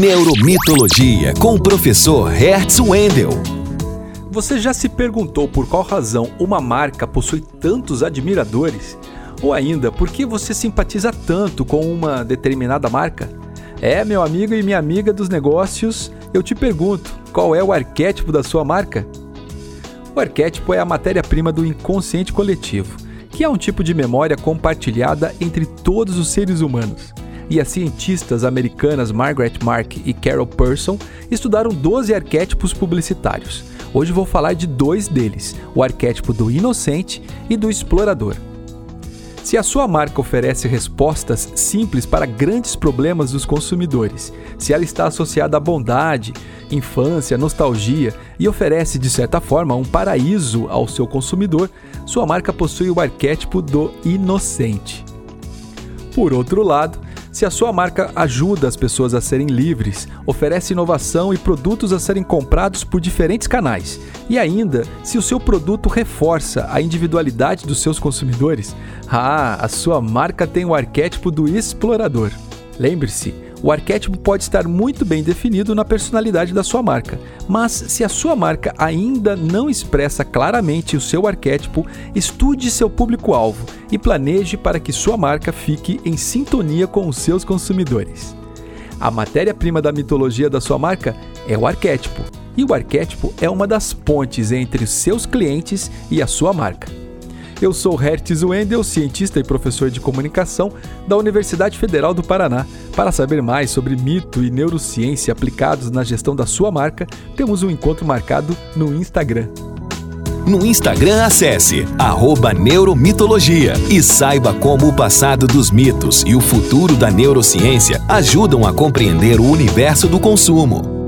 Neuromitologia com o professor Hertz Wendel. Você já se perguntou por qual razão uma marca possui tantos admiradores? Ou ainda, por que você simpatiza tanto com uma determinada marca? É, meu amigo e minha amiga dos negócios, eu te pergunto, qual é o arquétipo da sua marca? O arquétipo é a matéria-prima do inconsciente coletivo, que é um tipo de memória compartilhada entre todos os seres humanos e as cientistas americanas Margaret Mark e Carol Person estudaram 12 arquétipos publicitários. Hoje vou falar de dois deles: o arquétipo do inocente e do explorador. Se a sua marca oferece respostas simples para grandes problemas dos consumidores, se ela está associada à bondade, infância, nostalgia e oferece, de certa forma, um paraíso ao seu consumidor, sua marca possui o arquétipo do inocente. Por outro lado, se a sua marca ajuda as pessoas a serem livres, oferece inovação e produtos a serem comprados por diferentes canais, e ainda se o seu produto reforça a individualidade dos seus consumidores, ah, a sua marca tem o arquétipo do explorador. Lembre-se, o arquétipo pode estar muito bem definido na personalidade da sua marca, mas se a sua marca ainda não expressa claramente o seu arquétipo, estude seu público-alvo e planeje para que sua marca fique em sintonia com os seus consumidores. A matéria-prima da mitologia da sua marca é o arquétipo, e o arquétipo é uma das pontes entre os seus clientes e a sua marca. Eu sou Hertz Wendel, cientista e professor de comunicação da Universidade Federal do Paraná. Para saber mais sobre mito e neurociência aplicados na gestão da sua marca, temos um encontro marcado no Instagram. No Instagram, acesse Neuromitologia e saiba como o passado dos mitos e o futuro da neurociência ajudam a compreender o universo do consumo.